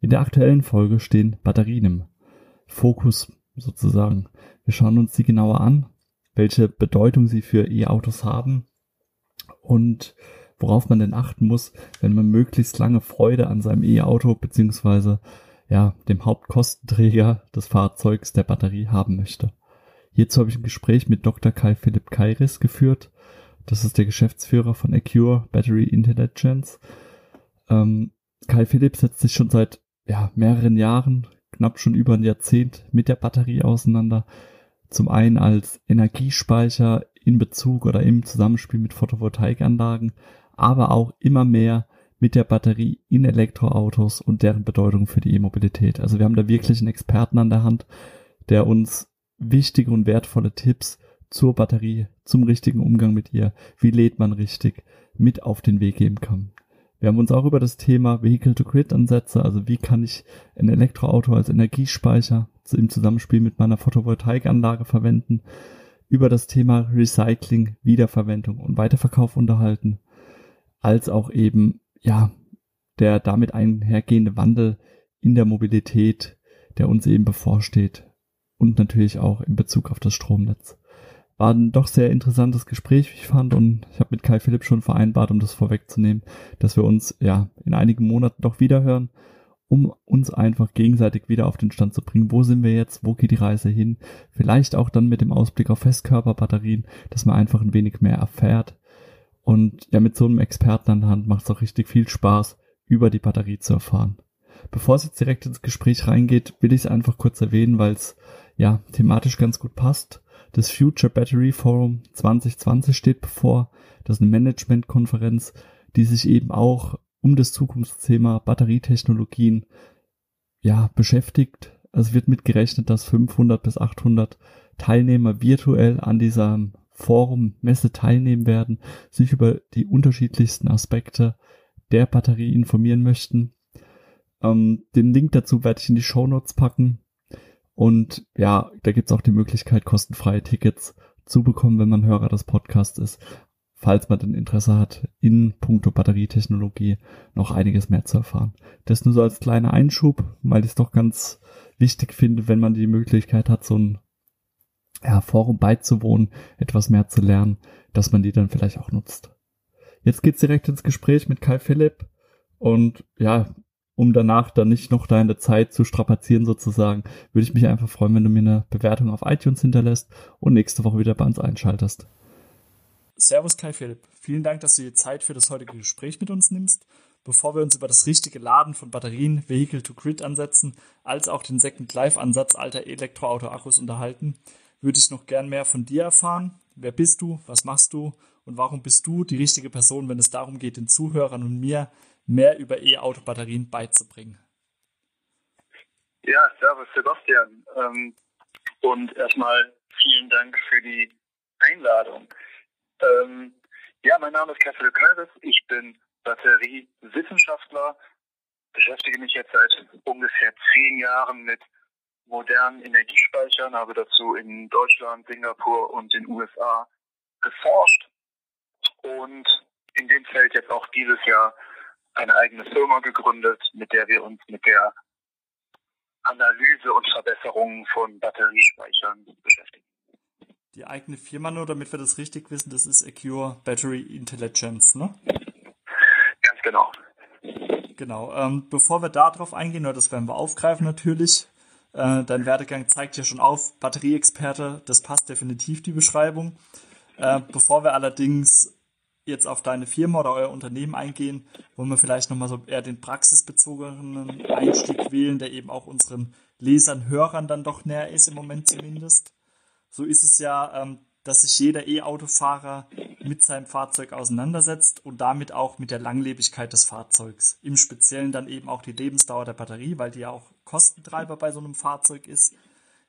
In der aktuellen Folge stehen Batterien im Fokus sozusagen. Wir schauen uns sie genauer an, welche Bedeutung sie für E-Autos haben und worauf man denn achten muss, wenn man möglichst lange Freude an seinem E-Auto beziehungsweise ja, dem Hauptkostenträger des Fahrzeugs der Batterie haben möchte. Hierzu habe ich ein Gespräch mit Dr. Kai Philipp Kairis geführt. Das ist der Geschäftsführer von Acure Battery Intelligence. Ähm, Kai Philipp setzt sich schon seit ja, mehreren Jahren, knapp schon über ein Jahrzehnt mit der Batterie auseinander. Zum einen als Energiespeicher in Bezug oder im Zusammenspiel mit Photovoltaikanlagen, aber auch immer mehr mit der Batterie in Elektroautos und deren Bedeutung für die E-Mobilität. Also wir haben da wirklich einen Experten an der Hand, der uns wichtige und wertvolle Tipps zur Batterie, zum richtigen Umgang mit ihr, wie lädt man richtig, mit auf den Weg geben kann. Wir haben uns auch über das Thema Vehicle-to-Grid-Ansätze, also wie kann ich ein Elektroauto als Energiespeicher im Zusammenspiel mit meiner Photovoltaikanlage verwenden, über das Thema Recycling, Wiederverwendung und Weiterverkauf unterhalten, als auch eben, ja, der damit einhergehende Wandel in der Mobilität, der uns eben bevorsteht, und natürlich auch in Bezug auf das Stromnetz. War ein doch sehr interessantes Gespräch, wie ich fand, und ich habe mit Kai Philipp schon vereinbart, um das vorwegzunehmen, dass wir uns ja in einigen Monaten doch wieder hören, um uns einfach gegenseitig wieder auf den Stand zu bringen. Wo sind wir jetzt? Wo geht die Reise hin? Vielleicht auch dann mit dem Ausblick auf Festkörperbatterien, dass man einfach ein wenig mehr erfährt. Und ja, mit so einem Experten an der Hand macht es auch richtig viel Spaß, über die Batterie zu erfahren. Bevor es jetzt direkt ins Gespräch reingeht, will ich es einfach kurz erwähnen, weil es ja thematisch ganz gut passt. Das Future Battery Forum 2020 steht bevor. Das ist eine Managementkonferenz, die sich eben auch um das Zukunftsthema Batterietechnologien ja beschäftigt. Also wird mitgerechnet, dass 500 bis 800 Teilnehmer virtuell an diesem Forum Messe teilnehmen werden, sich über die unterschiedlichsten Aspekte der Batterie informieren möchten. Ähm, den Link dazu werde ich in die Show Notes packen. Und ja, da gibt's auch die Möglichkeit, kostenfreie Tickets zu bekommen, wenn man Hörer des Podcasts ist, falls man denn Interesse hat, in puncto Batterietechnologie noch einiges mehr zu erfahren. Das nur so als kleiner Einschub, weil ich es doch ganz wichtig finde, wenn man die Möglichkeit hat, so ein ja, Forum beizuwohnen, etwas mehr zu lernen, dass man die dann vielleicht auch nutzt. Jetzt geht's direkt ins Gespräch mit Kai Philipp und ja, um danach dann nicht noch deine Zeit zu strapazieren sozusagen, würde ich mich einfach freuen, wenn du mir eine Bewertung auf iTunes hinterlässt und nächste Woche wieder bei uns einschaltest. Servus Kai Philipp, vielen Dank, dass du dir Zeit für das heutige Gespräch mit uns nimmst. Bevor wir uns über das richtige Laden von Batterien, Vehicle-to-Grid-Ansätzen, als auch den Second-Life-Ansatz alter Elektroauto-Akkus unterhalten, würde ich noch gern mehr von dir erfahren. Wer bist du? Was machst du? Und warum bist du die richtige Person, wenn es darum geht, den Zuhörern und mir mehr über E-Auto-Batterien beizubringen. Ja, servus Sebastian. Ähm, und erstmal vielen Dank für die Einladung. Ähm, ja, mein Name ist Kessel Kairis. Ich bin Batteriewissenschaftler, beschäftige mich jetzt seit ungefähr zehn Jahren mit modernen Energiespeichern, habe dazu in Deutschland, Singapur und den USA geforscht und in dem Feld jetzt auch dieses Jahr eine eigene Firma gegründet, mit der wir uns mit der Analyse und Verbesserung von Batteriespeichern beschäftigen. Die eigene Firma nur, damit wir das richtig wissen, das ist Acure Battery Intelligence, ne? Ganz genau. Genau. Ähm, bevor wir darauf eingehen, oder das werden wir aufgreifen natürlich, äh, dein Werdegang zeigt ja schon auf, Batterieexperte, das passt definitiv die Beschreibung. Äh, bevor wir allerdings jetzt auf deine Firma oder euer Unternehmen eingehen, wollen wir vielleicht nochmal so eher den praxisbezogenen Einstieg wählen, der eben auch unseren Lesern, Hörern dann doch näher ist, im Moment zumindest. So ist es ja, ähm, dass sich jeder E-Autofahrer mit seinem Fahrzeug auseinandersetzt und damit auch mit der Langlebigkeit des Fahrzeugs. Im Speziellen dann eben auch die Lebensdauer der Batterie, weil die ja auch Kostentreiber bei so einem Fahrzeug ist.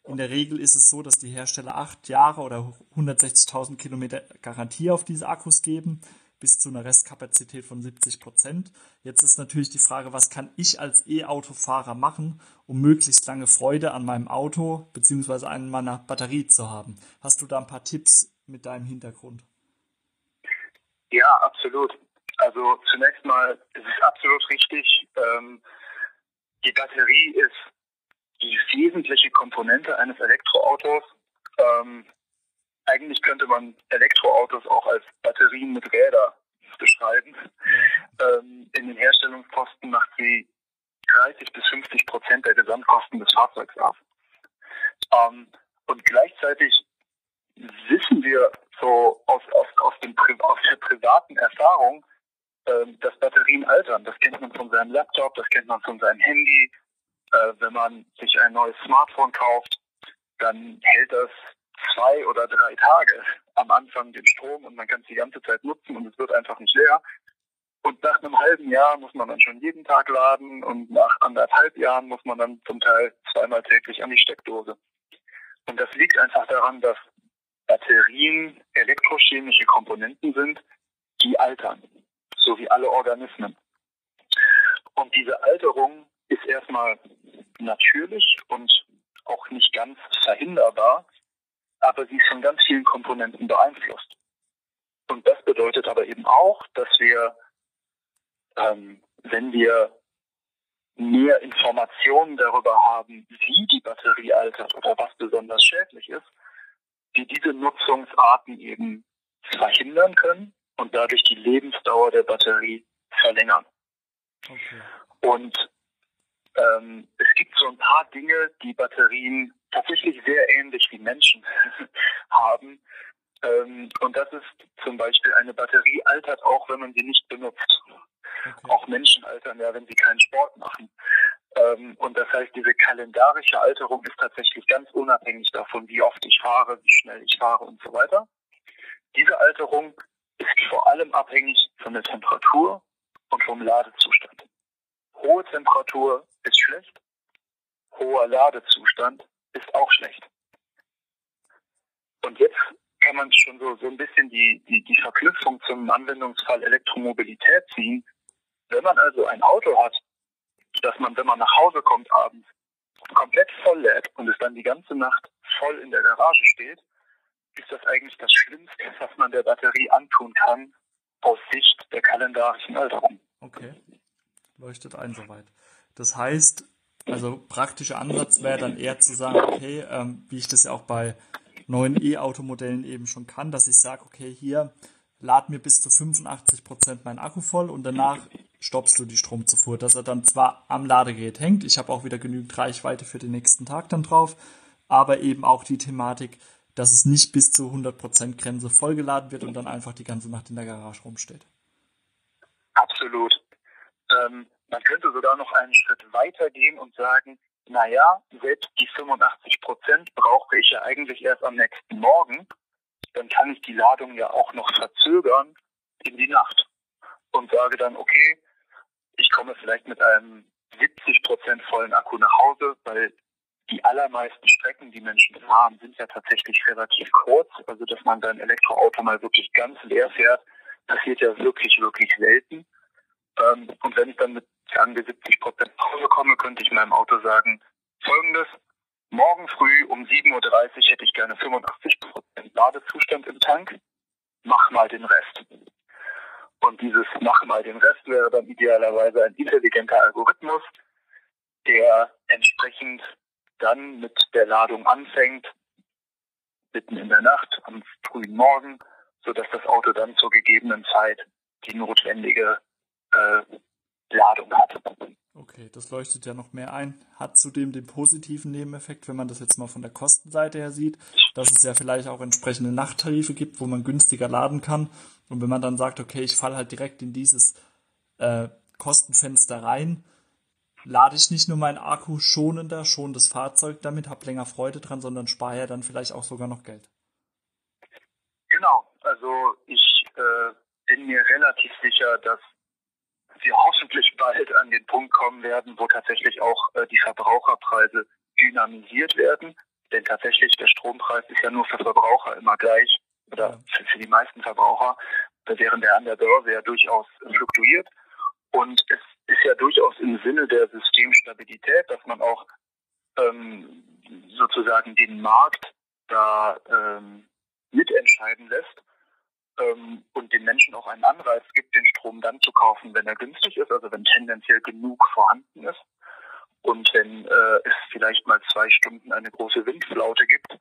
In der Regel ist es so, dass die Hersteller acht Jahre oder 160.000 Kilometer Garantie auf diese Akkus geben bis zu einer Restkapazität von 70 Prozent. Jetzt ist natürlich die Frage, was kann ich als E-Autofahrer machen, um möglichst lange Freude an meinem Auto bzw. an meiner Batterie zu haben? Hast du da ein paar Tipps mit deinem Hintergrund? Ja, absolut. Also zunächst mal, es ist absolut richtig. Ähm, die Batterie ist die wesentliche Komponente eines Elektroautos. Ähm, eigentlich könnte man Elektroautos auch als Batterien mit Räder beschreiben. Ähm, in den Herstellungskosten macht sie 30 bis 50 Prozent der Gesamtkosten des Fahrzeugs aus. Ähm, und gleichzeitig wissen wir so aus, aus, aus, dem, aus der privaten Erfahrung, ähm, dass Batterien altern. Das kennt man von seinem Laptop, das kennt man von seinem Handy. Äh, wenn man sich ein neues Smartphone kauft, dann hält das zwei oder drei Tage am Anfang den Strom und man kann es die ganze Zeit nutzen und es wird einfach nicht leer. Und nach einem halben Jahr muss man dann schon jeden Tag laden und nach anderthalb Jahren muss man dann zum Teil zweimal täglich an die Steckdose. Und das liegt einfach daran, dass Batterien elektrochemische Komponenten sind, die altern, so wie alle Organismen. Und diese Alterung ist erstmal natürlich und auch nicht ganz verhinderbar, aber sie ist von ganz vielen Komponenten beeinflusst. Und das bedeutet aber eben auch, dass wir, ähm, wenn wir mehr Informationen darüber haben, wie die Batterie altert oder was besonders schädlich ist, die diese Nutzungsarten eben verhindern können und dadurch die Lebensdauer der Batterie verlängern. Okay. Und ähm, es gibt so ein paar Dinge, die Batterien tatsächlich sehr ähnlich wie Menschen haben. Ähm, und das ist zum Beispiel eine Batterie altert auch, wenn man sie nicht benutzt. Okay. Auch Menschen altern ja, wenn sie keinen Sport machen. Ähm, und das heißt, diese kalendarische Alterung ist tatsächlich ganz unabhängig davon, wie oft ich fahre, wie schnell ich fahre und so weiter. Diese Alterung ist vor allem abhängig von der Temperatur und vom Ladezustand. Hohe Temperatur ist schlecht, hoher Ladezustand ist auch schlecht. Und jetzt kann man schon so, so ein bisschen die, die, die Verknüpfung zum Anwendungsfall Elektromobilität ziehen. Wenn man also ein Auto hat, das man, wenn man nach Hause kommt abends, komplett voll lädt und es dann die ganze Nacht voll in der Garage steht, ist das eigentlich das Schlimmste, was man der Batterie antun kann, aus Sicht der kalendarischen Alterung. Okay, leuchtet ein soweit. Das heißt, also praktischer Ansatz wäre dann eher zu sagen, okay, ähm, wie ich das ja auch bei neuen E-Auto-Modellen eben schon kann, dass ich sage, okay, hier lad mir bis zu 85 Prozent mein Akku voll und danach stoppst du die Stromzufuhr, dass er dann zwar am Ladegerät hängt, ich habe auch wieder genügend Reichweite für den nächsten Tag dann drauf, aber eben auch die Thematik, dass es nicht bis zur 100% Grenze vollgeladen wird und dann einfach die ganze Nacht in der Garage rumsteht. Absolut. Ähm, man könnte sogar noch einen Schritt weiter gehen und sagen, naja, selbst die 85 Prozent brauche ich ja eigentlich erst am nächsten Morgen. Dann kann ich die Ladung ja auch noch verzögern in die Nacht und sage dann, okay, ich komme vielleicht mit einem 70 Prozent vollen Akku nach Hause, weil die allermeisten Strecken, die Menschen fahren, sind ja tatsächlich relativ kurz. Also, dass man sein Elektroauto mal wirklich ganz leer fährt, passiert ja wirklich, wirklich selten. Ähm, und wenn ich dann mit sagen wir 70 Prozent Pause komme, könnte ich meinem Auto sagen, folgendes, morgen früh um 7.30 Uhr hätte ich gerne 85 Prozent Ladezustand im Tank, mach mal den Rest. Und dieses Mach mal den Rest wäre dann idealerweise ein intelligenter Algorithmus, der entsprechend dann mit der Ladung anfängt, mitten in der Nacht, am frühen Morgen, sodass das Auto dann zur gegebenen Zeit die notwendige äh, Ladung hat. Okay, das leuchtet ja noch mehr ein. Hat zudem den positiven Nebeneffekt, wenn man das jetzt mal von der Kostenseite her sieht, dass es ja vielleicht auch entsprechende Nachttarife gibt, wo man günstiger laden kann. Und wenn man dann sagt, okay, ich falle halt direkt in dieses äh, Kostenfenster rein, lade ich nicht nur mein Akku schonender, schon das Fahrzeug damit, habe länger Freude dran, sondern spare ja dann vielleicht auch sogar noch Geld. Also ich äh, bin mir relativ sicher, dass wir hoffentlich bald an den Punkt kommen werden, wo tatsächlich auch äh, die Verbraucherpreise dynamisiert werden. Denn tatsächlich der Strompreis ist ja nur für Verbraucher immer gleich oder für, für die meisten Verbraucher, während der an der Börse ja durchaus fluktuiert. Und es ist ja durchaus im Sinne der Systemstabilität, dass man auch ähm, sozusagen den Markt da ähm, mitentscheiden lässt ähm, und den Menschen auch einen Anreiz gibt, den Strom dann zu kaufen, wenn er günstig ist, also wenn tendenziell genug vorhanden ist. Und wenn äh, es vielleicht mal zwei Stunden eine große Windflaute gibt,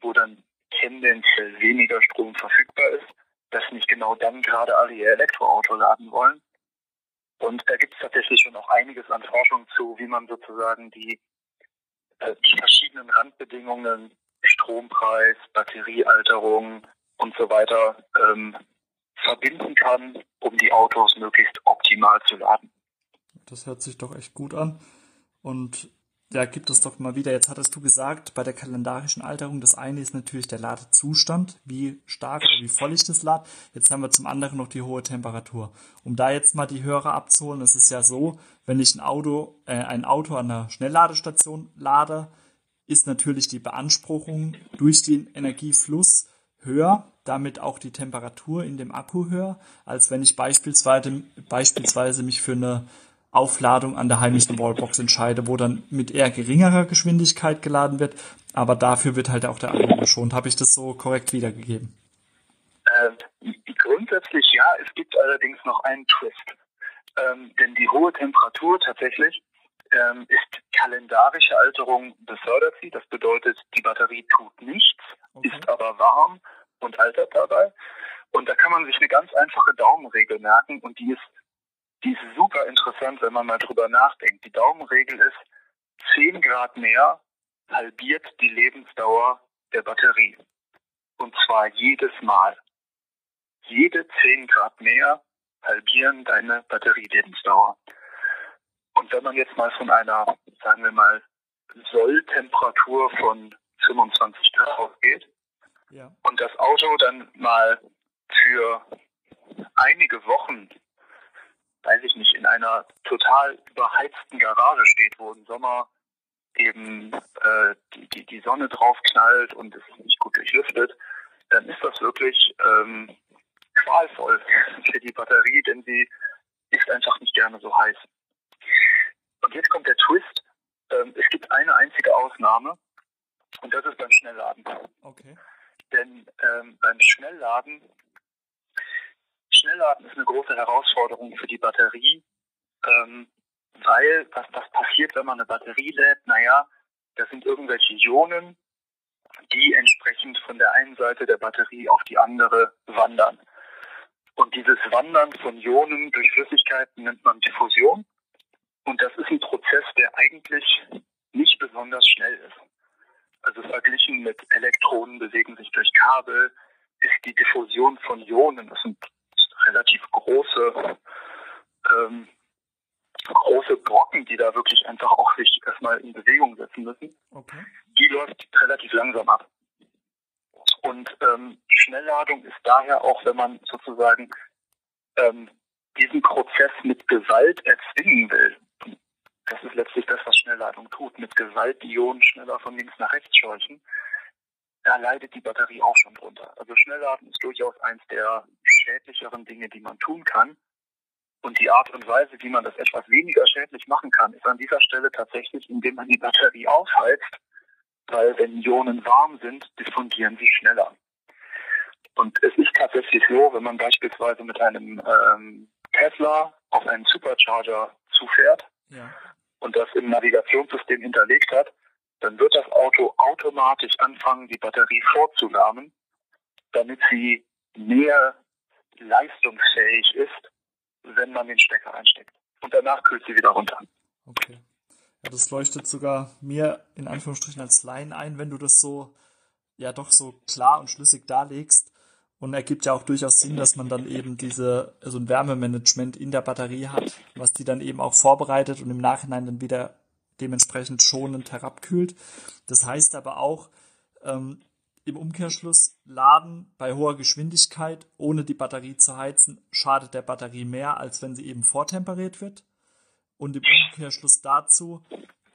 wo dann tendenziell weniger Strom verfügbar ist, dass nicht genau dann gerade alle ihr Elektroauto laden wollen. Und da gibt es tatsächlich schon auch einiges an Forschung zu, wie man sozusagen die, äh, die verschiedenen Randbedingungen, Strompreis, Batteriealterung, und so weiter ähm, verbinden kann, um die Autos möglichst optimal zu laden. Das hört sich doch echt gut an. Und ja, gibt es doch mal wieder. Jetzt hattest du gesagt, bei der kalendarischen Alterung, das eine ist natürlich der Ladezustand, wie stark oder wie voll ich das lade. Jetzt haben wir zum anderen noch die hohe Temperatur. Um da jetzt mal die Hörer abzuholen, es ist ja so, wenn ich ein Auto, äh, ein Auto an einer Schnellladestation lade, ist natürlich die Beanspruchung durch den Energiefluss höher, damit auch die Temperatur in dem Akku höher, als wenn ich beispielsweise, beispielsweise mich für eine Aufladung an der heimlichen Wallbox entscheide, wo dann mit eher geringerer Geschwindigkeit geladen wird, aber dafür wird halt auch der Akku geschont. Habe ich das so korrekt wiedergegeben? Ähm, grundsätzlich ja, es gibt allerdings noch einen Twist. Ähm, denn die hohe Temperatur tatsächlich ähm, ist kalendarische Alterung befördert sie. Das bedeutet, die Batterie tut nichts, okay. ist aber warm und altert dabei. Und da kann man sich eine ganz einfache Daumenregel merken und die ist, die ist super interessant, wenn man mal drüber nachdenkt. Die Daumenregel ist, 10 Grad mehr halbiert die Lebensdauer der Batterie. Und zwar jedes Mal. Jede 10 Grad mehr halbieren deine Batterielebensdauer. Und wenn man jetzt mal von einer, sagen wir mal, Solltemperatur von 25 Grad ausgeht ja. und das Auto dann mal für einige Wochen, weiß ich nicht, in einer total überheizten Garage steht, wo im Sommer eben äh, die, die, die Sonne drauf knallt und es nicht gut durchlüftet, dann ist das wirklich ähm, qualvoll für die Batterie, denn sie ist einfach nicht gerne so heiß. Und jetzt kommt der Twist. Ähm, es gibt eine einzige Ausnahme und das ist beim Schnellladen. Okay. Denn ähm, beim Schnellladen, Schnellladen ist eine große Herausforderung für die Batterie, ähm, weil was, was passiert, wenn man eine Batterie lädt? Naja, das sind irgendwelche Ionen, die entsprechend von der einen Seite der Batterie auf die andere wandern. Und dieses Wandern von Ionen durch Flüssigkeiten nennt man Diffusion. Und das ist ein Prozess, der eigentlich nicht besonders schnell ist. Also verglichen mit Elektronen bewegen sich durch Kabel, ist die Diffusion von Ionen, das sind relativ große, ähm, große Brocken, die da wirklich einfach auch sich erstmal in Bewegung setzen müssen. Okay. Die läuft relativ langsam ab. Und ähm, Schnellladung ist daher auch, wenn man sozusagen ähm, diesen Prozess mit Gewalt erzwingen will, das ist letztlich das, was Schnellladung tut. Mit Gewalt die Ionen schneller von links nach rechts scheuchen. Da leidet die Batterie auch schon drunter. Also Schnellladen ist durchaus eins der schädlicheren Dinge, die man tun kann. Und die Art und Weise, wie man das etwas weniger schädlich machen kann, ist an dieser Stelle tatsächlich, indem man die Batterie aufheizt, weil wenn Ionen warm sind, diffundieren sie schneller. Und es ist tatsächlich so, wenn man beispielsweise mit einem ähm, Tesla auf einen Supercharger zufährt, ja und das im Navigationssystem hinterlegt hat, dann wird das Auto automatisch anfangen, die Batterie vorzulahmen, damit sie mehr leistungsfähig ist, wenn man den Stecker einsteckt. Und danach kühlt sie wieder runter. Okay. Ja, das leuchtet sogar mir in Anführungsstrichen als Laien ein, wenn du das so, ja doch so klar und schlüssig darlegst. Und ergibt ja auch durchaus Sinn, dass man dann eben diese, so ein Wärmemanagement in der Batterie hat, was die dann eben auch vorbereitet und im Nachhinein dann wieder dementsprechend schonend herabkühlt. Das heißt aber auch, ähm, im Umkehrschluss, Laden bei hoher Geschwindigkeit, ohne die Batterie zu heizen, schadet der Batterie mehr, als wenn sie eben vortemperiert wird. Und im Umkehrschluss dazu,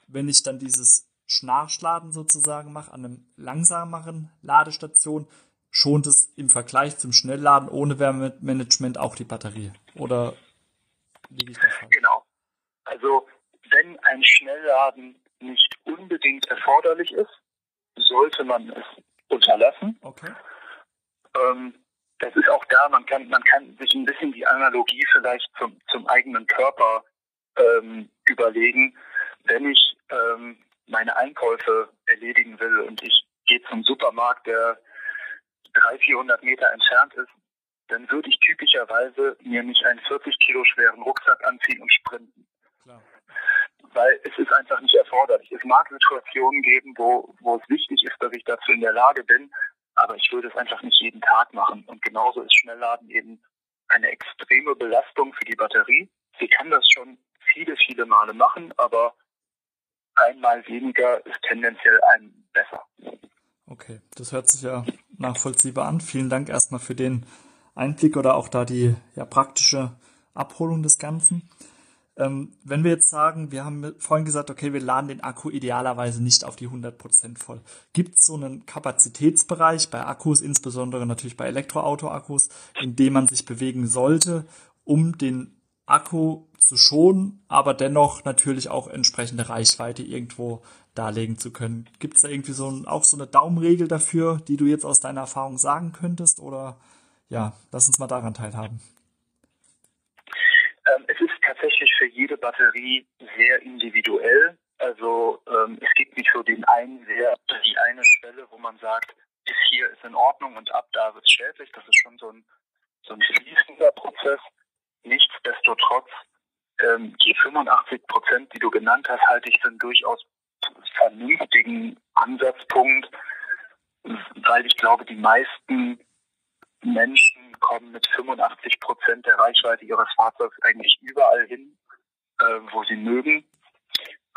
wenn ich dann dieses Schnarchladen sozusagen mache, an einem langsameren Ladestation, schont es im Vergleich zum Schnellladen ohne Wärmemanagement auch die Batterie. Oder liege ich da falsch? Genau. Also wenn ein Schnellladen nicht unbedingt erforderlich ist, sollte man es unterlassen. Okay. Ähm, das ist auch da, man kann, man kann sich ein bisschen die Analogie vielleicht zum, zum eigenen Körper ähm, überlegen. Wenn ich ähm, meine Einkäufe erledigen will und ich gehe zum Supermarkt, der 300, 400 Meter entfernt ist, dann würde ich typischerweise mir nicht einen 40 Kilo schweren Rucksack anziehen und sprinten. Klar. Weil es ist einfach nicht erforderlich. Es mag Situationen geben, wo, wo es wichtig ist, dass ich dazu in der Lage bin, aber ich würde es einfach nicht jeden Tag machen. Und genauso ist Schnellladen eben eine extreme Belastung für die Batterie. Sie kann das schon viele, viele Male machen, aber einmal weniger ist tendenziell ein besser. Okay, das hört sich ja nachvollziehbar an. Vielen Dank erstmal für den Einblick oder auch da die ja, praktische Abholung des Ganzen. Ähm, wenn wir jetzt sagen, wir haben vorhin gesagt, okay, wir laden den Akku idealerweise nicht auf die 100% voll. Gibt es so einen Kapazitätsbereich bei Akkus, insbesondere natürlich bei Elektroauto-Akkus, in dem man sich bewegen sollte, um den Akku zu schonen, aber dennoch natürlich auch entsprechende Reichweite irgendwo darlegen zu können. Gibt es da irgendwie so ein, auch so eine Daumenregel dafür, die du jetzt aus deiner Erfahrung sagen könntest? Oder ja, lass uns mal daran teilhaben. Ähm, es ist tatsächlich für jede Batterie sehr individuell. Also ähm, es gibt nicht so den einen Wert, die eine Schwelle, wo man sagt, bis hier ist in Ordnung und ab da wird es schädlich. Das ist schon so ein, so ein fließender Prozess. Nichtsdestotrotz, ähm, die 85 Prozent, die du genannt hast, halte ich für einen durchaus vernünftigen Ansatzpunkt, weil ich glaube, die meisten Menschen kommen mit 85 Prozent der Reichweite ihres Fahrzeugs eigentlich überall hin, äh, wo sie mögen.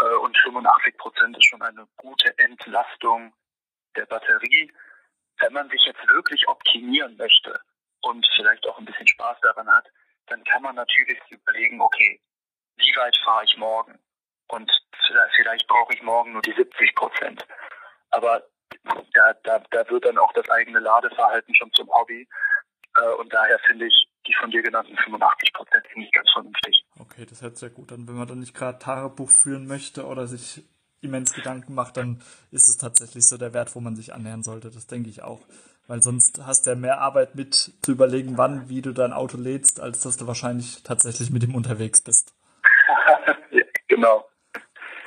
Äh, und 85 Prozent ist schon eine gute Entlastung der Batterie. Wenn man sich jetzt wirklich optimieren möchte und vielleicht auch ein bisschen Spaß daran hat, dann kann man natürlich überlegen, okay, wie weit fahre ich morgen? Und vielleicht brauche ich morgen nur die 70 Prozent. Aber da, da, da wird dann auch das eigene Ladeverhalten schon zum Hobby. Äh, und daher finde ich die von dir genannten 85 Prozent nicht ganz vernünftig. Okay, das hört sehr gut an. Wenn man dann nicht gerade Tagebuch führen möchte oder sich immens Gedanken macht, dann ist es tatsächlich so der Wert, wo man sich annähern sollte. Das denke ich auch. Weil sonst hast du ja mehr Arbeit mit zu überlegen, wann, wie du dein Auto lädst, als dass du wahrscheinlich tatsächlich mit ihm unterwegs bist. ja, genau.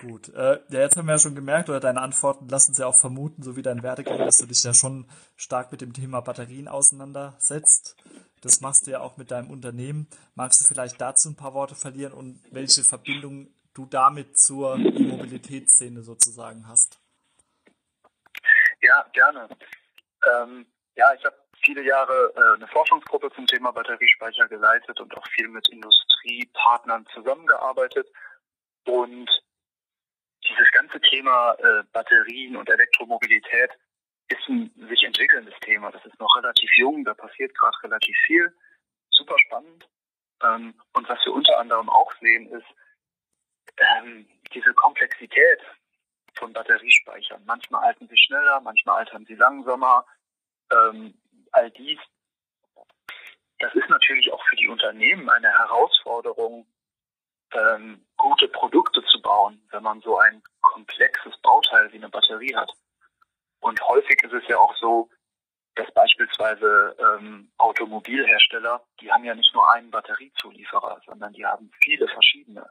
Gut. Äh, ja, jetzt haben wir ja schon gemerkt, oder deine Antworten lassen sie auch vermuten, so wie dein Werdegang, dass du dich ja schon stark mit dem Thema Batterien auseinandersetzt. Das machst du ja auch mit deinem Unternehmen. Magst du vielleicht dazu ein paar Worte verlieren und welche Verbindung du damit zur E-Mobilitätsszene sozusagen hast? Ja, gerne. Ähm, ja, ich habe viele Jahre äh, eine Forschungsgruppe zum Thema Batteriespeicher geleitet und auch viel mit Industriepartnern zusammengearbeitet. Und dieses ganze Thema äh, Batterien und Elektromobilität ist ein sich entwickelndes Thema. Das ist noch relativ jung, da passiert gerade relativ viel. Super spannend. Ähm, und was wir unter anderem auch sehen, ist ähm, diese Komplexität von Batteriespeichern. Manchmal altern sie schneller, manchmal altern sie langsamer. Ähm, all dies, das ist natürlich auch für die Unternehmen eine Herausforderung, ähm, gute Produkte zu bauen, wenn man so ein komplexes Bauteil wie eine Batterie hat. Und häufig ist es ja auch so, dass beispielsweise ähm, Automobilhersteller, die haben ja nicht nur einen Batteriezulieferer, sondern die haben viele verschiedene.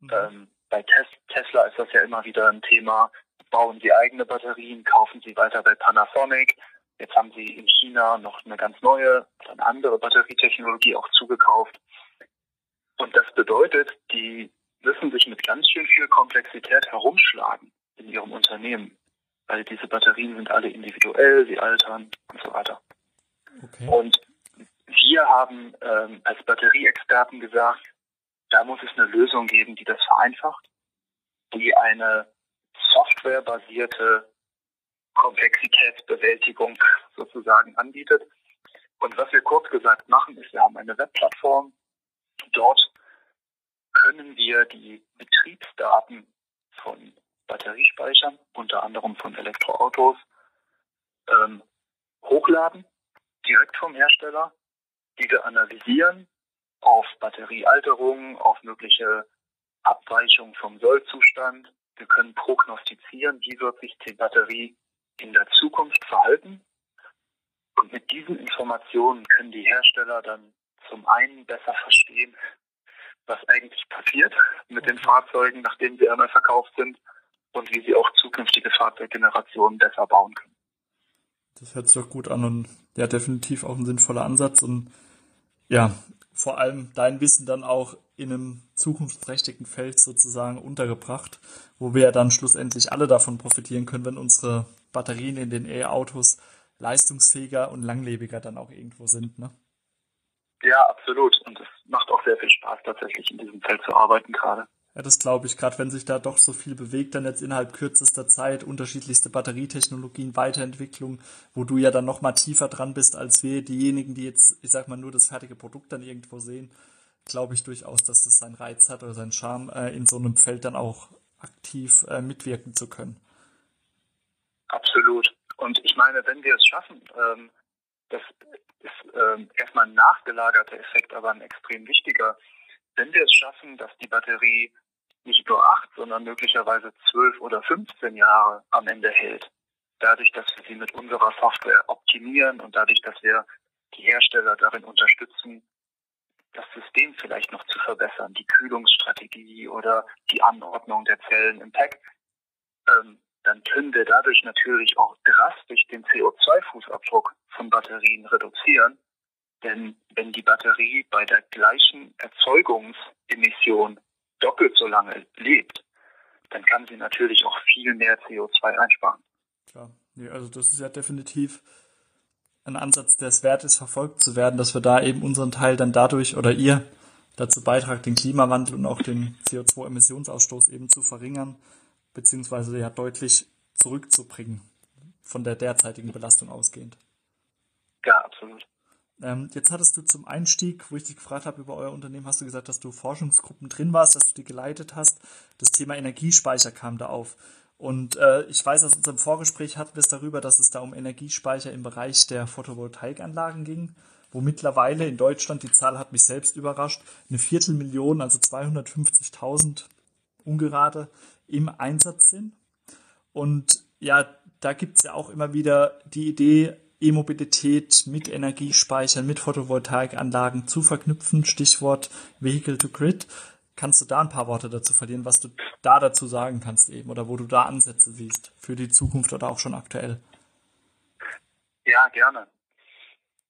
Mhm. Ähm, bei Tes Tesla ist das ja immer wieder ein Thema. Bauen sie eigene Batterien, kaufen sie weiter bei Panasonic. Jetzt haben sie in China noch eine ganz neue, eine andere Batterietechnologie auch zugekauft. Und das bedeutet, die müssen sich mit ganz schön viel Komplexität herumschlagen in ihrem Unternehmen. Weil diese Batterien sind alle individuell, sie altern und so weiter. Okay. Und wir haben ähm, als Batterieexperten gesagt, da muss es eine Lösung geben, die das vereinfacht, die eine softwarebasierte Komplexitätsbewältigung sozusagen anbietet. Und was wir kurz gesagt machen, ist, wir haben eine Webplattform. Dort können wir die Betriebsdaten von Batteriespeichern, unter anderem von Elektroautos, ähm, hochladen, direkt vom Hersteller, diese analysieren auf Batteriealterung, auf mögliche Abweichungen vom Sollzustand. Wir können prognostizieren, wie wird sich die Batterie in der Zukunft verhalten. Und mit diesen Informationen können die Hersteller dann zum einen besser verstehen, was eigentlich passiert mit den Fahrzeugen, nachdem sie einmal verkauft sind und wie sie auch zukünftige Fahrzeuggenerationen besser bauen können. Das hört sich doch gut an und ja, definitiv auch ein sinnvoller Ansatz und ja, vor allem dein Wissen dann auch in einem zukunftsträchtigen Feld sozusagen untergebracht, wo wir dann schlussendlich alle davon profitieren können, wenn unsere Batterien in den E-Autos leistungsfähiger und langlebiger dann auch irgendwo sind, ne? Ja, absolut. Und es macht auch sehr viel Spaß, tatsächlich in diesem Feld zu arbeiten gerade. Ja, das glaube ich, gerade wenn sich da doch so viel bewegt, dann jetzt innerhalb kürzester Zeit, unterschiedlichste Batterietechnologien, Weiterentwicklung, wo du ja dann noch mal tiefer dran bist als wir, diejenigen, die jetzt, ich sag mal, nur das fertige Produkt dann irgendwo sehen, glaube ich durchaus, dass das seinen Reiz hat oder seinen Charme, äh, in so einem Feld dann auch aktiv äh, mitwirken zu können. Absolut. Und ich meine, wenn wir es schaffen, ähm, das ist ähm, erstmal ein nachgelagerter Effekt, aber ein extrem wichtiger, wenn wir es schaffen, dass die Batterie nicht nur acht, sondern möglicherweise zwölf oder 15 Jahre am Ende hält, dadurch, dass wir sie mit unserer Software optimieren und dadurch, dass wir die Hersteller darin unterstützen, das System vielleicht noch zu verbessern, die Kühlungsstrategie oder die Anordnung der Zellen im Pack, ähm, dann können wir dadurch natürlich auch drastisch den CO2-Fußabdruck von Batterien reduzieren. Denn wenn die Batterie bei der gleichen Erzeugungsemission doppelt so lange lebt, dann kann sie natürlich auch viel mehr CO2 einsparen. Klar, nee, also das ist ja definitiv ein Ansatz, der es wert ist, verfolgt zu werden, dass wir da eben unseren Teil dann dadurch oder ihr dazu beitragt, den Klimawandel und auch den CO2-Emissionsausstoß eben zu verringern, beziehungsweise ja deutlich zurückzubringen von der derzeitigen Belastung ausgehend. Ja, absolut. Ähm, jetzt hattest du zum Einstieg, wo ich dich gefragt habe über euer Unternehmen, hast du gesagt, dass du Forschungsgruppen drin warst, dass du die geleitet hast. Das Thema Energiespeicher kam da auf. Und äh, ich weiß, aus unserem Vorgespräch hatten wir es darüber, dass es da um Energiespeicher im Bereich der Photovoltaikanlagen ging, wo mittlerweile in Deutschland, die Zahl hat mich selbst überrascht, eine Viertelmillion, also 250.000 ungerade im Einsatz sind. Und ja, da gibt es ja auch immer wieder die Idee, E-Mobilität mit Energiespeichern, mit Photovoltaikanlagen zu verknüpfen. Stichwort Vehicle to Grid. Kannst du da ein paar Worte dazu verlieren, was du da dazu sagen kannst eben oder wo du da Ansätze siehst für die Zukunft oder auch schon aktuell? Ja, gerne.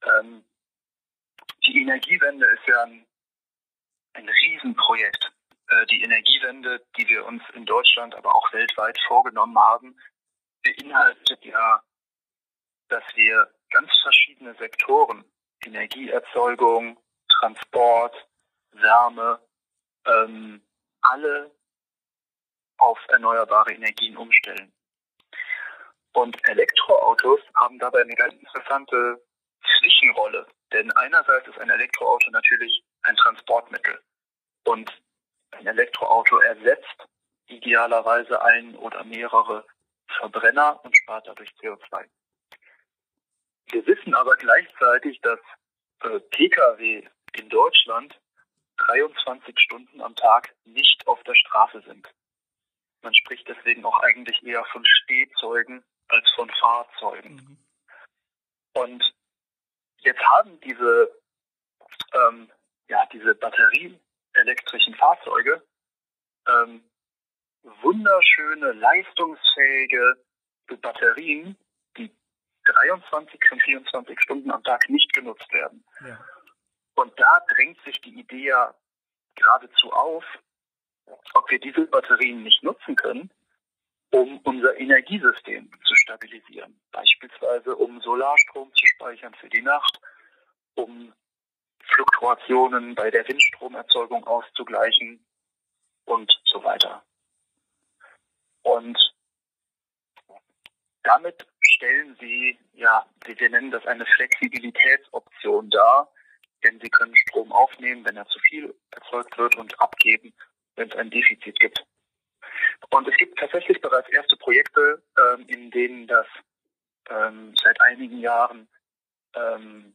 Ähm, die Energiewende ist ja ein, ein Riesenprojekt. Äh, die Energiewende, die wir uns in Deutschland, aber auch weltweit vorgenommen haben, beinhaltet ja dass wir ganz verschiedene Sektoren, Energieerzeugung, Transport, Wärme, ähm, alle auf erneuerbare Energien umstellen. Und Elektroautos haben dabei eine ganz interessante Zwischenrolle. Denn einerseits ist ein Elektroauto natürlich ein Transportmittel. Und ein Elektroauto ersetzt idealerweise ein oder mehrere Verbrenner und spart dadurch CO2. Wir wissen aber gleichzeitig, dass äh, Pkw in Deutschland 23 Stunden am Tag nicht auf der Straße sind. Man spricht deswegen auch eigentlich eher von Stehzeugen als von Fahrzeugen. Mhm. Und jetzt haben diese, ähm, ja, diese batterieelektrischen Fahrzeuge ähm, wunderschöne, leistungsfähige Batterien, 23 von 24 Stunden am Tag nicht genutzt werden. Ja. Und da drängt sich die Idee ja geradezu auf, ob wir diese Batterien nicht nutzen können, um unser Energiesystem zu stabilisieren. Beispielsweise um Solarstrom zu speichern für die Nacht, um Fluktuationen bei der Windstromerzeugung auszugleichen und so weiter. Und damit stellen sie, ja, wir nennen das eine Flexibilitätsoption dar, denn sie können Strom aufnehmen, wenn er zu viel erzeugt wird und abgeben, wenn es ein Defizit gibt. Und es gibt tatsächlich bereits erste Projekte, ähm, in denen das ähm, seit einigen Jahren ähm,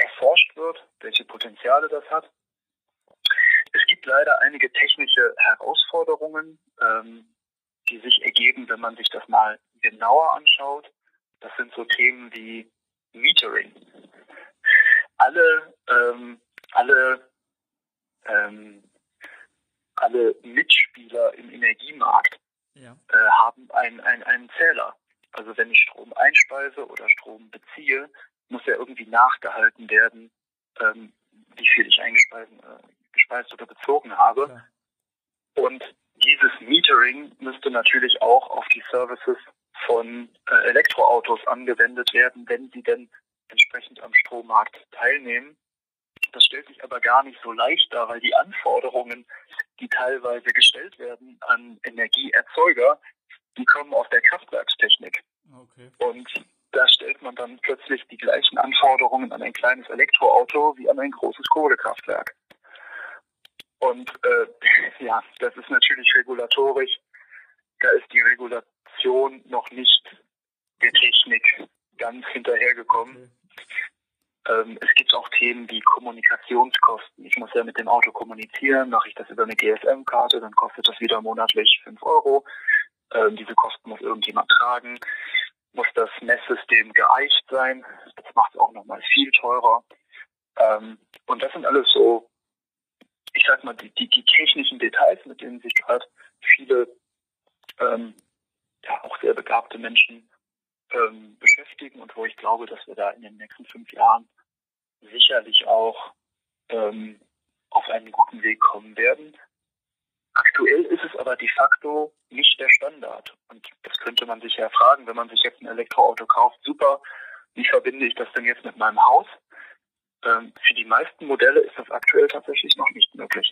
erforscht wird, welche Potenziale das hat. Es gibt leider einige technische Herausforderungen, ähm, die sich ergeben, wenn man sich das mal genauer anschaut. Das sind so Themen wie Metering. Alle, ähm, alle, ähm, alle Mitspieler im Energiemarkt ja. äh, haben ein, ein, einen Zähler. Also wenn ich Strom einspeise oder Strom beziehe, muss ja irgendwie nachgehalten werden, ähm, wie viel ich eingespeist äh, gespeist oder bezogen habe. Ja. Und dieses Metering müsste natürlich auch auf die Services von äh, Elektroautos angewendet werden, wenn sie denn entsprechend am Strommarkt teilnehmen. Das stellt sich aber gar nicht so leicht dar, weil die Anforderungen, die teilweise gestellt werden an Energieerzeuger, die kommen aus der Kraftwerkstechnik. Okay. Und da stellt man dann plötzlich die gleichen Anforderungen an ein kleines Elektroauto wie an ein großes Kohlekraftwerk. Und äh, ja, das ist natürlich regulatorisch. Da ist die Regulation noch nicht der Technik ganz hinterhergekommen. Okay. Ähm, es gibt auch Themen wie Kommunikationskosten. Ich muss ja mit dem Auto kommunizieren, mache ich das über eine GSM-Karte, dann kostet das wieder monatlich 5 Euro. Ähm, diese Kosten muss irgendjemand tragen. Muss das Messsystem geeicht sein. Das macht es auch nochmal viel teurer. Ähm, und das sind alles so ich sag mal, die, die, die technischen Details, mit denen sich gerade viele ähm, ja, auch sehr begabte Menschen ähm, beschäftigen und wo ich glaube, dass wir da in den nächsten fünf Jahren sicherlich auch ähm, auf einen guten Weg kommen werden. Aktuell ist es aber de facto nicht der Standard. Und das könnte man sich ja fragen, wenn man sich jetzt ein Elektroauto kauft, super, wie verbinde ich das denn jetzt mit meinem Haus? Ähm, für die meisten Modelle ist das aktuell tatsächlich noch nicht möglich.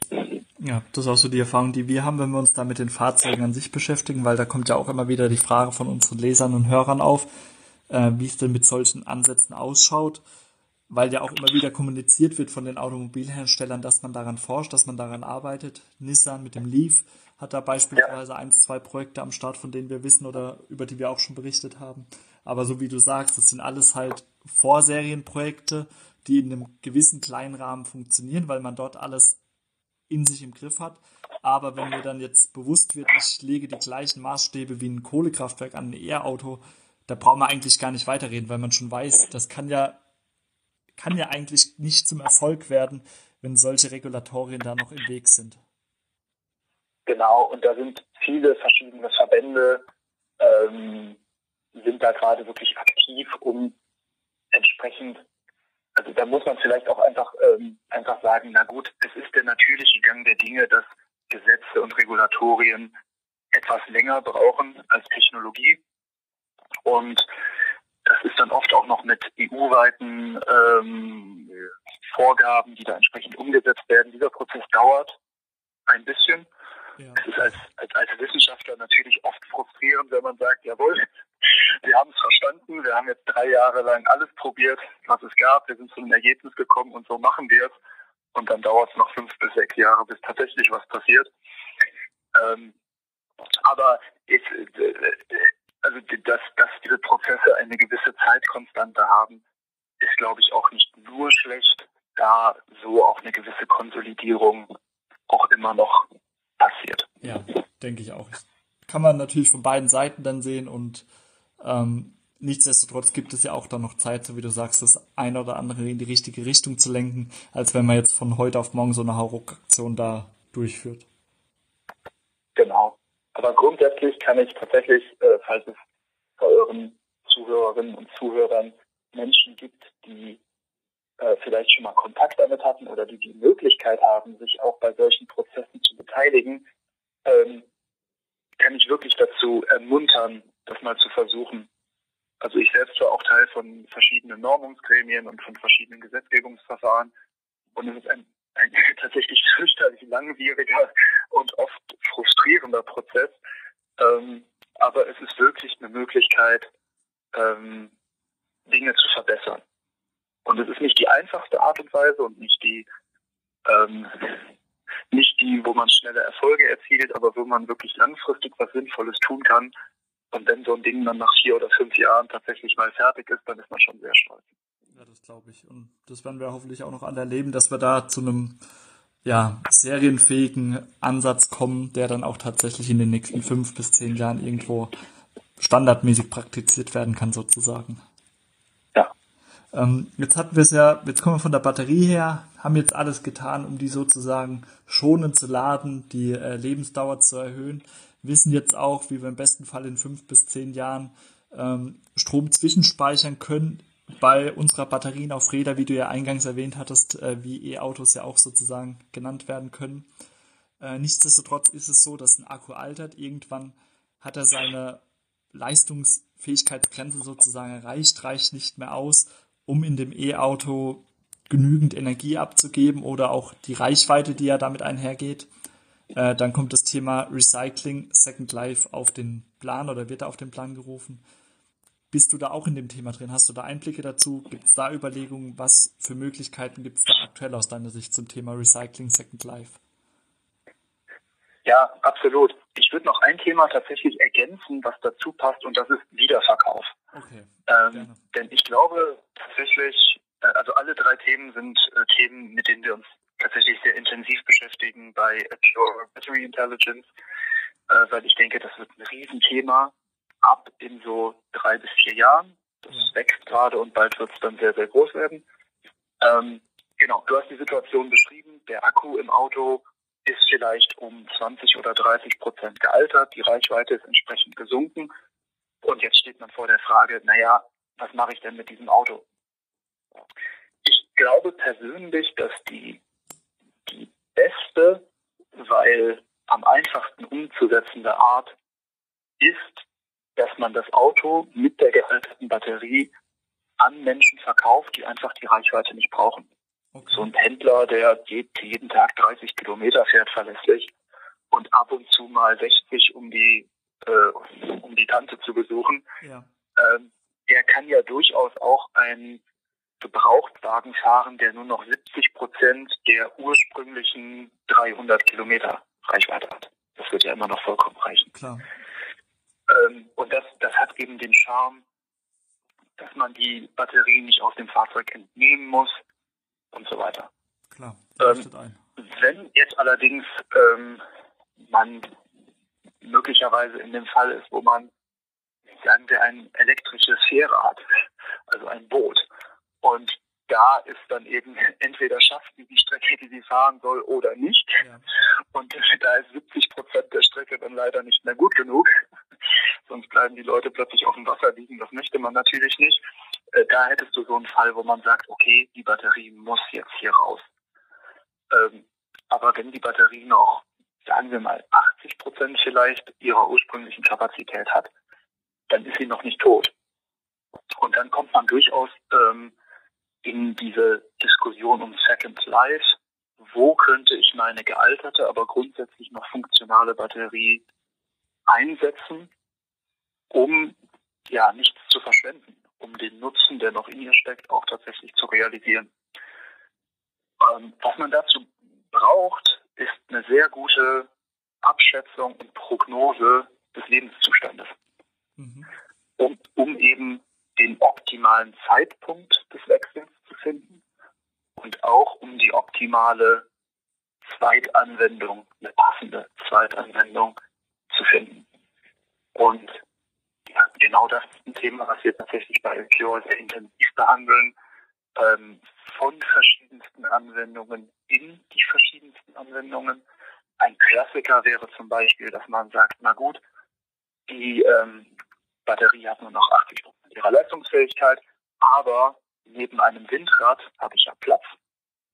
Ja, das ist auch so die Erfahrung, die wir haben, wenn wir uns da mit den Fahrzeugen an sich beschäftigen, weil da kommt ja auch immer wieder die Frage von unseren Lesern und Hörern auf, äh, wie es denn mit solchen Ansätzen ausschaut, weil ja auch immer wieder kommuniziert wird von den Automobilherstellern, dass man daran forscht, dass man daran arbeitet. Nissan mit dem Leaf hat da beispielsweise ja. eins, zwei Projekte am Start, von denen wir wissen oder über die wir auch schon berichtet haben. Aber so wie du sagst, das sind alles halt Vorserienprojekte, die in einem gewissen kleinen Rahmen funktionieren, weil man dort alles in sich im Griff hat. Aber wenn mir dann jetzt bewusst wird, ich lege die gleichen Maßstäbe wie ein Kohlekraftwerk an ein E-Auto, da braucht man eigentlich gar nicht weiterreden, weil man schon weiß, das kann ja, kann ja eigentlich nicht zum Erfolg werden, wenn solche Regulatorien da noch im Weg sind. Genau, und da sind viele verschiedene Verbände, ähm, sind da gerade wirklich aktiv, um entsprechend also da muss man vielleicht auch einfach, ähm, einfach sagen, na gut, es ist der natürliche Gang der Dinge, dass Gesetze und Regulatorien etwas länger brauchen als Technologie. Und das ist dann oft auch noch mit EU-weiten ähm, Vorgaben, die da entsprechend umgesetzt werden. Dieser Prozess dauert ein bisschen. Ja. Es ist als, als, als Wissenschaftler natürlich oft frustrierend, wenn man sagt, jawohl, wir haben es verstanden, wir haben jetzt drei Jahre lang alles probiert, was es gab, wir sind zu einem Ergebnis gekommen und so machen wir es. Und dann dauert es noch fünf bis sechs Jahre, bis tatsächlich was passiert. Ähm, aber ich, äh, also dass, dass diese Prozesse eine gewisse Zeitkonstante haben, ist glaube ich auch nicht nur schlecht, da so auch eine gewisse Konsolidierung auch immer noch passiert. Ja, denke ich auch. Kann man natürlich von beiden Seiten dann sehen und ähm, nichtsdestotrotz gibt es ja auch dann noch Zeit, so wie du sagst, das eine oder andere in die richtige Richtung zu lenken, als wenn man jetzt von heute auf morgen so eine Hauruck-Aktion da durchführt. Aber grundsätzlich kann ich tatsächlich, äh, falls es bei euren Zuhörerinnen und Zuhörern Menschen gibt, die äh, vielleicht schon mal Kontakt damit hatten oder die die Möglichkeit haben, sich auch bei solchen Prozessen zu beteiligen, ähm, kann ich wirklich dazu ermuntern, das mal zu versuchen. Also ich selbst war auch Teil von verschiedenen Normungsgremien und von verschiedenen Gesetzgebungsverfahren. Und es ist ein, ein tatsächlich fürchterlich langwieriger und oft frustrierender Prozess. Ähm, aber es ist wirklich eine Möglichkeit, ähm, Dinge zu verbessern. Und es ist nicht die einfachste Art und Weise und nicht die, ähm, nicht die, wo man schnelle Erfolge erzielt, aber wo man wirklich langfristig was Sinnvolles tun kann. Und wenn so ein Ding dann nach vier oder fünf Jahren tatsächlich mal fertig ist, dann ist man schon sehr stolz. Ja, das glaube ich. Und das werden wir hoffentlich auch noch alle erleben, dass wir da zu einem ja, serienfähigen Ansatz kommen, der dann auch tatsächlich in den nächsten fünf bis zehn Jahren irgendwo standardmäßig praktiziert werden kann, sozusagen. Ja. Ähm, jetzt hatten wir es ja, jetzt kommen wir von der Batterie her, haben jetzt alles getan, um die sozusagen schonend zu laden, die äh, Lebensdauer zu erhöhen, wissen jetzt auch, wie wir im besten Fall in fünf bis zehn Jahren ähm, Strom zwischenspeichern können bei unserer Batterien auf Räder, wie du ja eingangs erwähnt hattest, äh, wie E-Autos ja auch sozusagen genannt werden können. Äh, nichtsdestotrotz ist es so, dass ein Akku altert. Irgendwann hat er seine Leistungsfähigkeitsgrenze sozusagen erreicht, reicht nicht mehr aus, um in dem E-Auto genügend Energie abzugeben oder auch die Reichweite, die ja damit einhergeht. Äh, dann kommt das Thema Recycling Second Life auf den Plan oder wird auf den Plan gerufen. Bist du da auch in dem Thema drin? Hast du da Einblicke dazu? Gibt es da Überlegungen? Was für Möglichkeiten gibt es da aktuell aus deiner Sicht zum Thema Recycling Second Life? Ja, absolut. Ich würde noch ein Thema tatsächlich ergänzen, was dazu passt, und das ist Wiederverkauf. Okay. Ähm, denn ich glaube tatsächlich, äh, also alle drei Themen sind äh, Themen, mit denen wir uns tatsächlich sehr intensiv beschäftigen bei Pure Battery Intelligence, äh, weil ich denke, das wird ein Riesenthema ab in so drei bis vier Jahren. Das ja. wächst gerade und bald wird es dann sehr, sehr groß werden. Ähm, genau, du hast die Situation beschrieben. Der Akku im Auto ist vielleicht um 20 oder 30 Prozent gealtert. Die Reichweite ist entsprechend gesunken. Und jetzt steht man vor der Frage, naja, was mache ich denn mit diesem Auto? Ich glaube persönlich, dass die, die beste, weil am einfachsten umzusetzende Art ist, dass man das Auto mit der gealterten Batterie an Menschen verkauft, die einfach die Reichweite nicht brauchen. Okay. So ein Pendler, der geht jeden Tag 30 Kilometer fährt verlässlich und ab und zu mal 60, um die äh, um die Tante zu besuchen. Ja. Ähm, der kann ja durchaus auch einen Gebrauchtwagen fahren, der nur noch 70 Prozent der ursprünglichen 300 Kilometer Reichweite hat. Das wird ja immer noch vollkommen reichen. Klar. Ähm, und das, das hat eben den Charme, dass man die Batterie nicht aus dem Fahrzeug entnehmen muss und so weiter. Klar, ähm, ein. Wenn jetzt allerdings ähm, man möglicherweise in dem Fall ist, wo man, sagen wir, ein elektrisches Fähre hat, also ein Boot, und da ist dann eben entweder schafft sie die Strecke, die sie fahren soll, oder nicht. Ja. Und da ist 70 Prozent der Strecke dann leider nicht mehr gut genug. Sonst bleiben die Leute plötzlich auf dem Wasser liegen. Das möchte man natürlich nicht. Äh, da hättest du so einen Fall, wo man sagt, okay, die Batterie muss jetzt hier raus. Ähm, aber wenn die Batterie noch, sagen wir mal, 80 Prozent vielleicht ihrer ursprünglichen Kapazität hat, dann ist sie noch nicht tot. Und dann kommt man durchaus ähm, in diese Diskussion um Second Life. Wo könnte ich meine gealterte, aber grundsätzlich noch funktionale Batterie einsetzen, um ja nichts zu verschwenden, um den Nutzen, der noch in ihr steckt, auch tatsächlich zu realisieren. Ähm, was man dazu braucht, ist eine sehr gute Abschätzung und Prognose des Lebenszustandes, mhm. um, um eben den optimalen Zeitpunkt des Wechsels zu finden und auch um die optimale Zweitanwendung, eine passende Zweitanwendung zu finden. Und genau das ist ein Thema, was wir tatsächlich bei Pure sehr intensiv behandeln, ähm, von verschiedensten Anwendungen in die verschiedensten Anwendungen. Ein Klassiker wäre zum Beispiel, dass man sagt, na gut, die ähm, Batterie hat nur noch 80 Prozent ihrer Leistungsfähigkeit, aber neben einem Windrad habe ich ja Platz.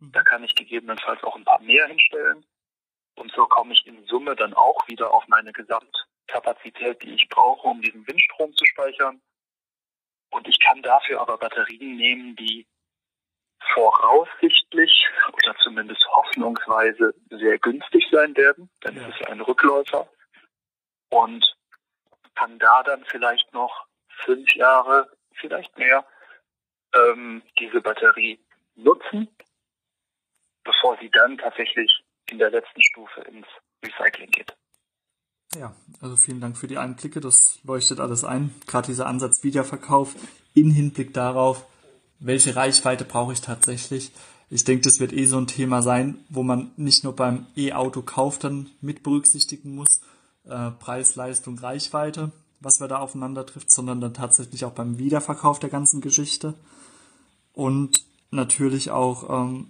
Mhm. Da kann ich gegebenenfalls auch ein paar mehr hinstellen. Und so komme ich in Summe dann auch wieder auf meine Gesamtkapazität, die ich brauche, um diesen Windstrom zu speichern. Und ich kann dafür aber Batterien nehmen, die voraussichtlich oder zumindest hoffnungsweise sehr günstig sein werden, denn ja. es ist ein Rückläufer. Und kann da dann vielleicht noch fünf Jahre, vielleicht mehr, ähm, diese Batterie nutzen, bevor sie dann tatsächlich in der letzten Stufe ins Recycling geht. Ja, also vielen Dank für die Einblicke. Das leuchtet alles ein. Gerade dieser Ansatz Wiederverkauf in Hinblick darauf, welche Reichweite brauche ich tatsächlich. Ich denke, das wird eh so ein Thema sein, wo man nicht nur beim E-Auto-Kauf dann mit berücksichtigen muss, äh, Preis, Leistung, Reichweite, was wir da aufeinander trifft, sondern dann tatsächlich auch beim Wiederverkauf der ganzen Geschichte. Und natürlich auch, ähm,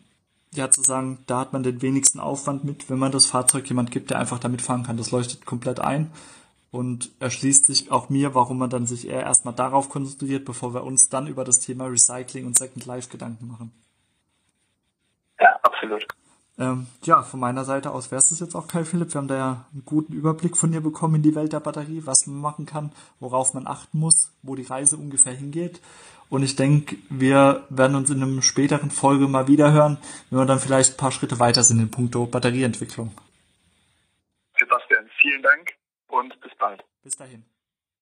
ja, zu sagen, da hat man den wenigsten Aufwand mit, wenn man das Fahrzeug jemand gibt, der einfach damit fahren kann. Das leuchtet komplett ein und erschließt sich auch mir, warum man dann sich eher erstmal darauf konzentriert, bevor wir uns dann über das Thema Recycling und Second Life Gedanken machen. Ja, absolut. Ähm, ja, von meiner Seite aus wäre es jetzt auch, Kai Philipp. Wir haben da ja einen guten Überblick von dir bekommen in die Welt der Batterie, was man machen kann, worauf man achten muss, wo die Reise ungefähr hingeht. Und ich denke, wir werden uns in einem späteren Folge mal wieder hören, wenn wir dann vielleicht ein paar Schritte weiter sind in puncto Batterieentwicklung. Sebastian, vielen Dank und bis bald. Bis dahin.